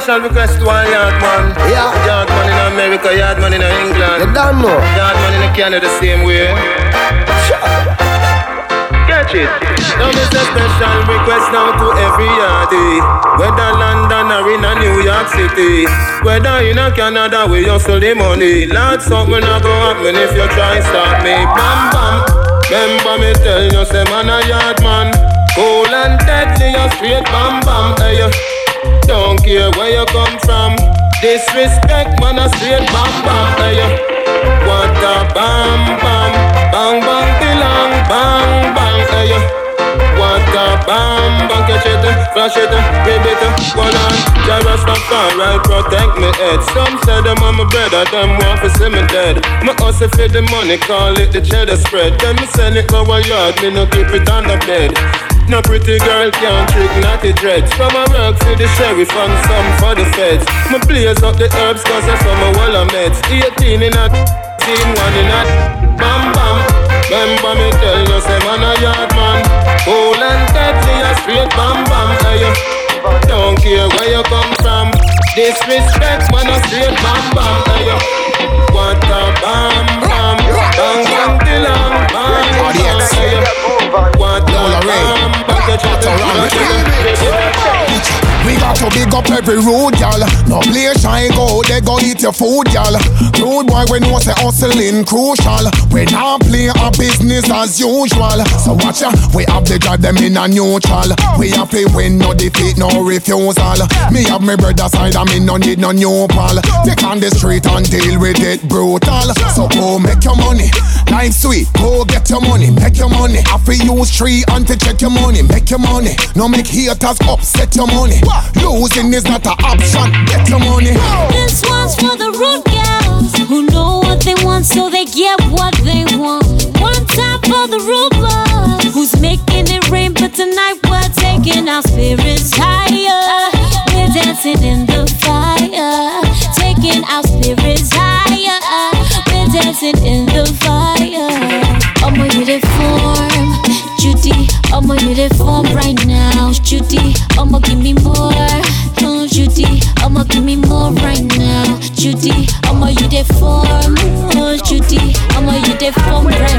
special request to one yard man. Yeah. Yard man in America, yard man in England. You don't know. Yard man in Canada the same way. Catch it. Now this a special request now to every yardie. Whether London or in a New York City. Whether in a Canada we hustle the money. Lord, something a go happen if you try stop me. Bam bam. Remember me tell you, say man a yard man. Cool and deadly, a straight bam bam. Hey, don't care where you come from. Disrespect, man, a straight bam bam. Hey, what a bam bam, bang bang tilang, bang bang. Hey, what a bam bang. Catch it, flash it, rib it, one on. Jah Rastafari protect me head. Some say them on my brother, them want to see me dead. My hustle for the money, call it the cheddar spread. Then me send it over yard, me no keep it on the bed. No pretty girl can't trick naughty dreads. From a work for the sheriff and some for the feds. Me blaze up the herbs cause I saw my wall of meds. 18 in a team, one in a bam bam. Remember me tell you say man a yard man. Cool and deadly a straight bam bam. Hey, Don't care where you come from. Disrespect man a straight bam bam. Hey, What a bam bam. Bang bang bang bam bang We to big up every road, y'all. No play shine go, they go eat your food, y'all. Road boy, we know say hustling crucial. We not play our business as usual. So watch ya, we have the drive them in a neutral. We have to win, no defeat, no refusal. Me have my brother side, I me no need no new pal. Take on the street and deal with it brutal. So go make your money, life sweet. Go get your money, make your money. I feel use tree and to check your money, make your money. No make haters upset your money. Losing is not an option. Get your money. This one's for the rude girls who know what they want, so they get what they want. One time for the rude boys who's making it rain, but tonight we're taking our spirits higher. We're dancing in the fire, taking our spirits higher. We're dancing in the fire. Oh my uniform, Judy. Oh my uniform right now, Judy. I'ma give me more, Judy. I'ma you deform, oh Judy. I'ma you deform right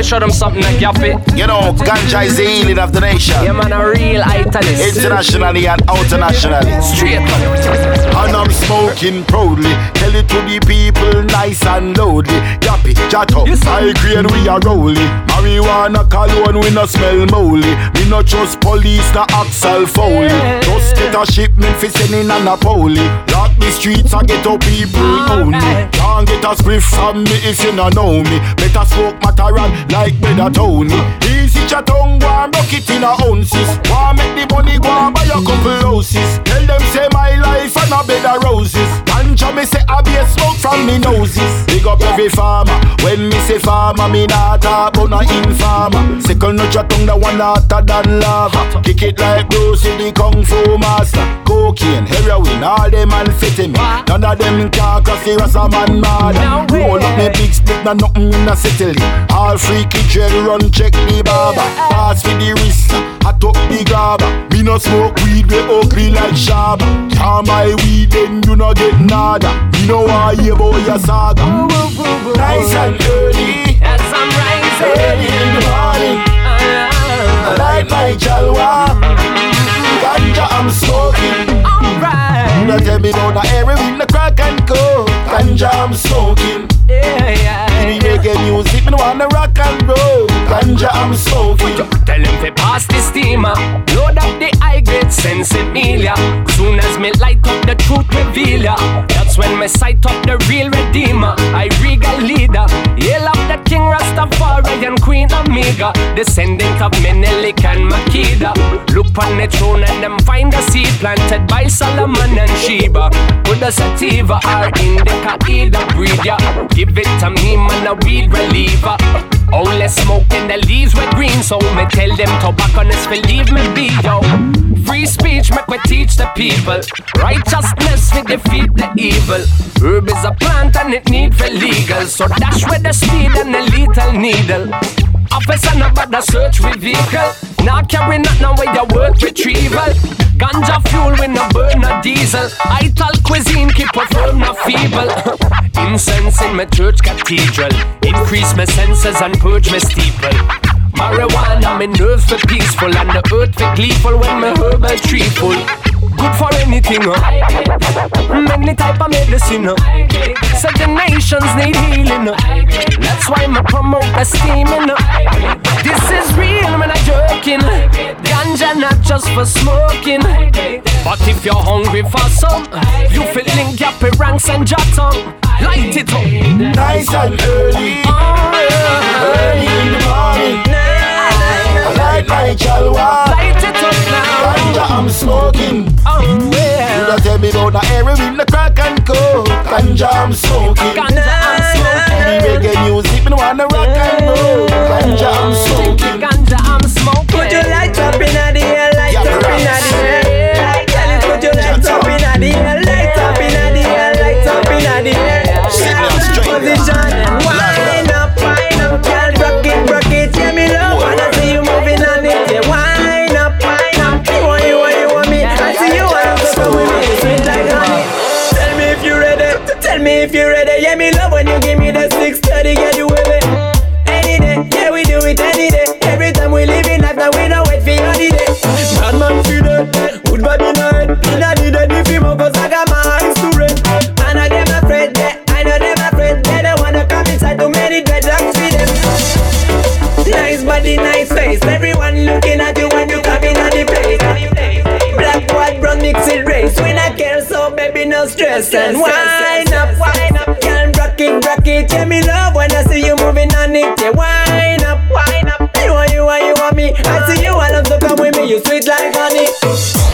we show them something like yappy. You know, ganja is the healing of the nation. Yeah, man, a real italist. Internationally and internationally. Straight up. And I'm smoking proudly. Tell it to the people nice and loudly. Yappy, Jato, I grade we are rolling. Marijuana cologne, we no smell moldy. Me no trust police, the Axel Foley. Just get a shipment for sending a Napoli. Lock the streets I get up people only. Can't get a spliff from me if you no know me. Better smoke Mataran like better Tony. Easy chat tongue, go and broke it in a ounces. Want make the money go and buy a couple houses. Tell them say my life and a bed of roses. Ganja me say I be a smoke from me noses. Big up every farmer. When me say farmer, me not talk about no informer. Chat tongue, the one hotter than lava. Kick it like Bruce in the kung fu master. Cocaine, heroin, all them amphetamine. None of them can cause the rest of man mad. Roll up me big split, na nothing in a settle. All freaky gel run check the barber. Pass for the wrist, hot up the grabber. Me no smoke weed, we ugly like Shabba. Can't my weed, then you no get nada. Me no want hear about your saga. Nice and early, As I'm rising. early in the morning. Soon as me light up the truth reveal ya. That's when me sight up the real redeemer. I regal leader. Hail up the king Rastafari and Queen Omega. Descendant of Menelik and Makeda. Look on the throne and them find a seed planted by Solomon and Sheba. Put a sativa or indica either breed ya. Give it to me, man, a weed reliever. Only smoke and the leaves were green, so me tell them tobacconists believe me be yo. Free speech make we teach the people. Righteousness we defeat the evil. Herb is a plant and it need for legal. So dash with the speed and a lethal needle. Officer no bother search with vehicle. Now carry nothing with your work retrieval. Ganja fuel with no burn no diesel. Ital cuisine keep a firm no feeble. Incense in my church cathedral. Increase my senses and purge my steeple. Marijuana, me nerves for peaceful and the earth for gleeful when my herbal tree full. Good for anything, uh. Many type of medicine, uh. Certain nations need healing, uh. That's why me promote the steaming, uh. This is real, man, I'm joking. Ganja not just for smoking. But if you're hungry for some, you feel link up your ranks and jot on. Light it up. Nice and early. Oh, yeah. Early in the morning. I like my chalwa. Light it up now. Ganja I'm smoking. Oh, You don't tell me about the heroin, the crack and coke. Ganja I'm smoking. Ganja I'm smoking. The reggae music, me wanna rock and roll. Ganja I'm smoking. Ganja I'm smoking. Put your light up in the air, light up in right. the air. Girl, put your light up in the air, no stress. And wind up, wind up, girl, rock it, rock it. Yeah, me love when I see you moving on it. Yeah, wind up, wind up. You want, you want, you want me. I see you, I love to come with me. You sweet like honey.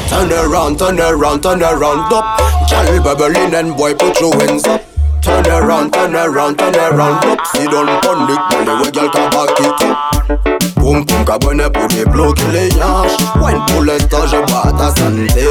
Turn around, turn around, turn around up. Girl bubbling and boy put your hands up. Turn around, turn around, turn around up. Sit down on the belly where girl can back it up. Boum boum cabane pour débloquer les hanches pour l'instant je bois ta santé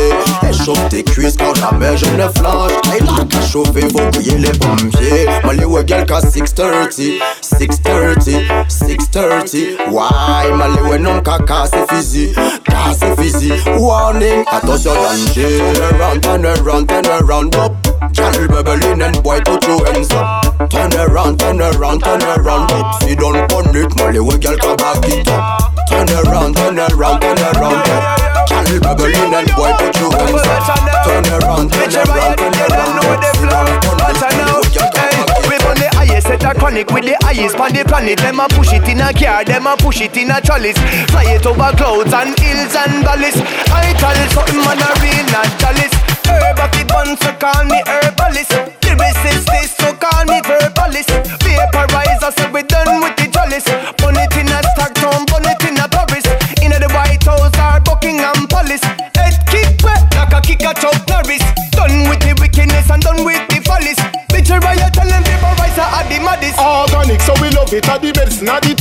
Échauffe tes cuisses quand jamais je ne flanche Hey là qu'à chauffer faut bouiller les pompiers Malé ouais girl qu'à 6.30 6.30 6.30 Why malé ouais non qu'à casser physique Casser physique Warning attention danger. Turn around turn around turn around up Girl bubbling and boy put your hands up Turn around turn around turn around. Up See don't pon it malé ouais girl qu'à back it up. Turn around turn around turn around up Girl bubbling and boy put your hands up Turn around turn around turn around. up See don't pon it malé ouais girl qu'à back it up We on the highest set a chronic with the highest on the planet. Them a push it in a car, them a push it in a trellis. Fly it over clouds and hills and valleys. I tell something man a real not jealous. Herb it buns so call me herbalist. Lyricist is so call me verbalist. Vaporizer so we done with the chalice. Burn it in a Stockton, burn it in a Paris. In the White House or Buckingham Palace. Head kick like a kick a Chuck Norris. Done with the wickedness and done with the follies. Picture riot tell them vaporizer are the maddest. Organic, so we love it. The at the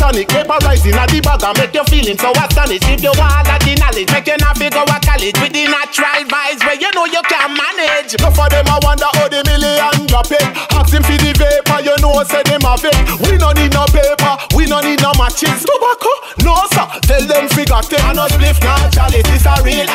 tonic. Vaporizing at the bag and make you feeling so astonished. If you want all the knowledge, make you not figure a college with the natural vibes where you know you can manage. No for them, I wonder how the million drop it. Asking for the vapor, you know, say them have it. We no need no paper, we no need no matches. Tobacco, no sir, tell them figure it. I no spliff, not chalice, it's a real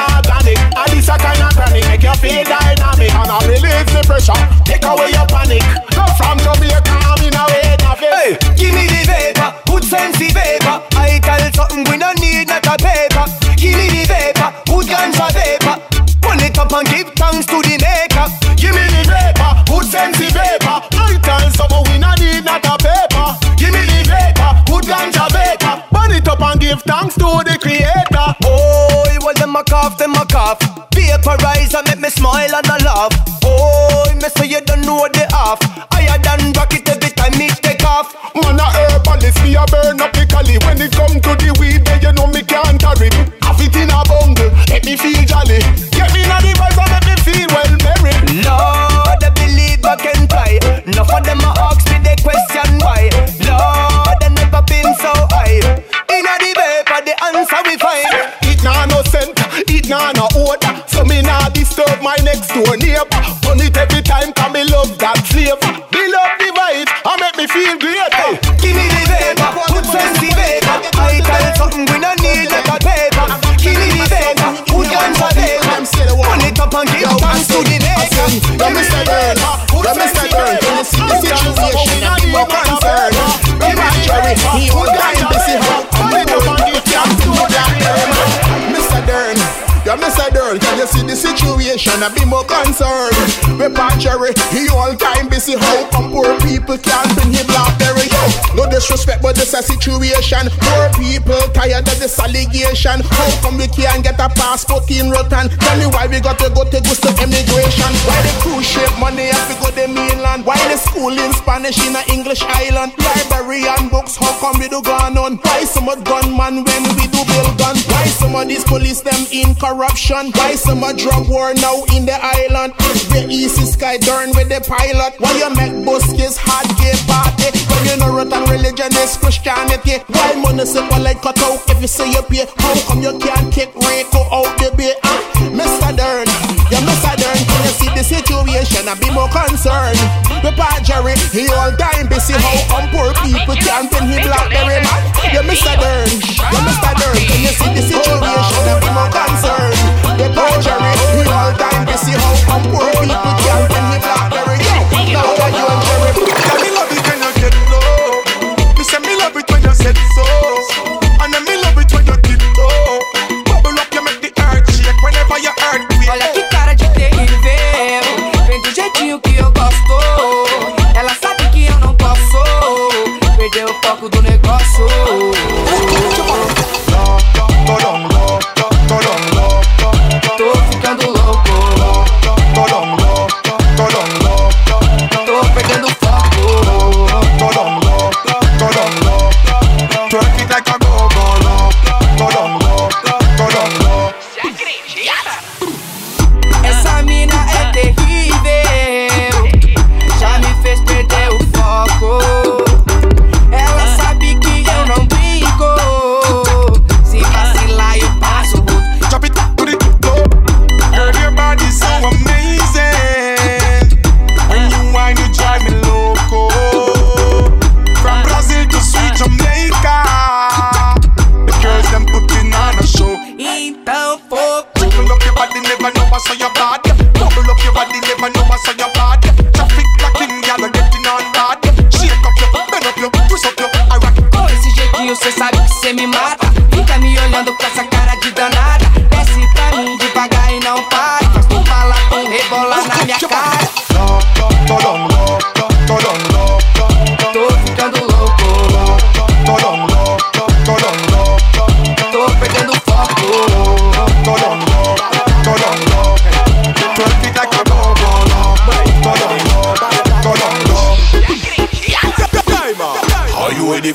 Vaporizer make me smile and a laugh. Oh, me say you don't know the half. Higher than rocket every time me take off. Man a herbalist, me a burn up the cali. When it come next neighbor. It every time, cause me love that flavor. Me love the vibe, I make me feel great. Hey, give me the vapor, put fancy vapor. I tell something we don't need like a paper. Give me the vapor, put guns on vapor. Run it up and give thanks to the maker. Yo, Mr. Girl, yo, Mr. Girl, can you see the situation? I'm more concerned. Give me Jerry, he situation? I be more concerned. Cherry, he all time busy. How come poor people can't bring him blackberry? Disrespect, but this a situation. Poor people tired of this allegation. How come we can't get a passport in Roatan? Tell me why we got to go to Gusto immigration? Why the cruise ship money have to go to mainland? Why the school in Spanish in a English island? Library and books, how come we do gone on? Why so much gunman when we do build gun? Why some of these police them in corruption? Why some of drug war now in the island? The easy sky turn with the pilot. Why you make buskis hard gay party? Religion is Christianity. Why municipal like cut out if you say you pay? How come you can't kick Rico out the bay? Ah, Mr. Dern, yeah, Mr. Dern, can you see the situation? I be more concerned. Papa Jerry, he all time busy. How come poor people can't pin him blackberry man? Yeah, Mr. Dern, yeah, Mr. Dern, can you see the situation? I be more concerned. Papa Jerry, he all time busy. How come poor people Então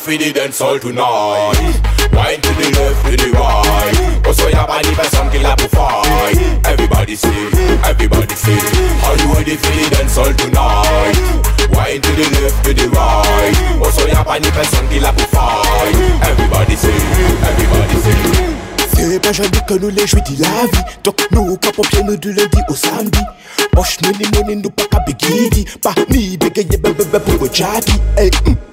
for the dance all tonight? Wine to the left, to the right. Oh, also your body by some killer fight. Everybody say, everybody say. Are you ready for the dance all tonight? Wine to the left, to the right. Oh, also your body by some killer fight. Everybody say, everybody say. C'est pas jamais que nous les jouis de la vie Donc nous cap pied nous du lundi au samedi Poche nous ni nous pas qu'à bigidi Pas ni bégayer bébé pour le jackie hum hmm.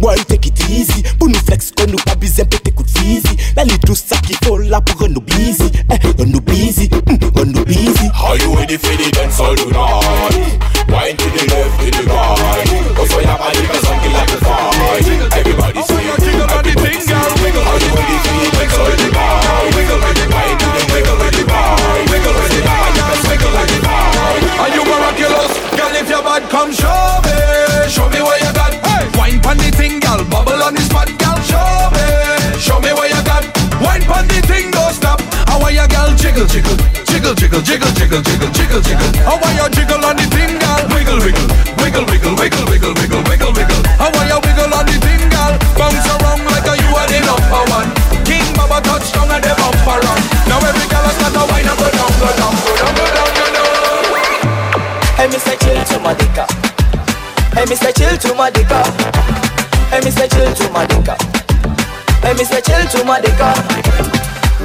Boy take it easy Pour nous flex qu'on nous pas besoin péter coup de physi Là les tout ça qu'il faut là pour busy Eh, nous busy, hum, nous busy Are you ready for the dance all tonight? Wine to the left, to the right. Also your body by some killer fight. Everybody say, everybody say. Are you ready for the dance all tonight? Wine to the left, to the right. Also your body by some killer fight. Are you miraculous? Girl, if you're bad, come show me. Jiggle, jiggle. How are you jiggle on the thing? Wiggle, wiggle. Wiggle, wiggle, wiggle, wiggle, wiggle, wiggle, wiggle. How are you wiggle on the thing? Bounce around like a you are the number one. King Baba touchdown and the bumper run. Now every girl has got a wine and go down, go down, go down, go down, go down. Hey, Mr. Chill to my dicker. Hey, Mr. Chill to my dicker. Hey, Mr. Chill to my dicker. Hey, Mr. Chill to my dicker.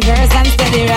reverse and steady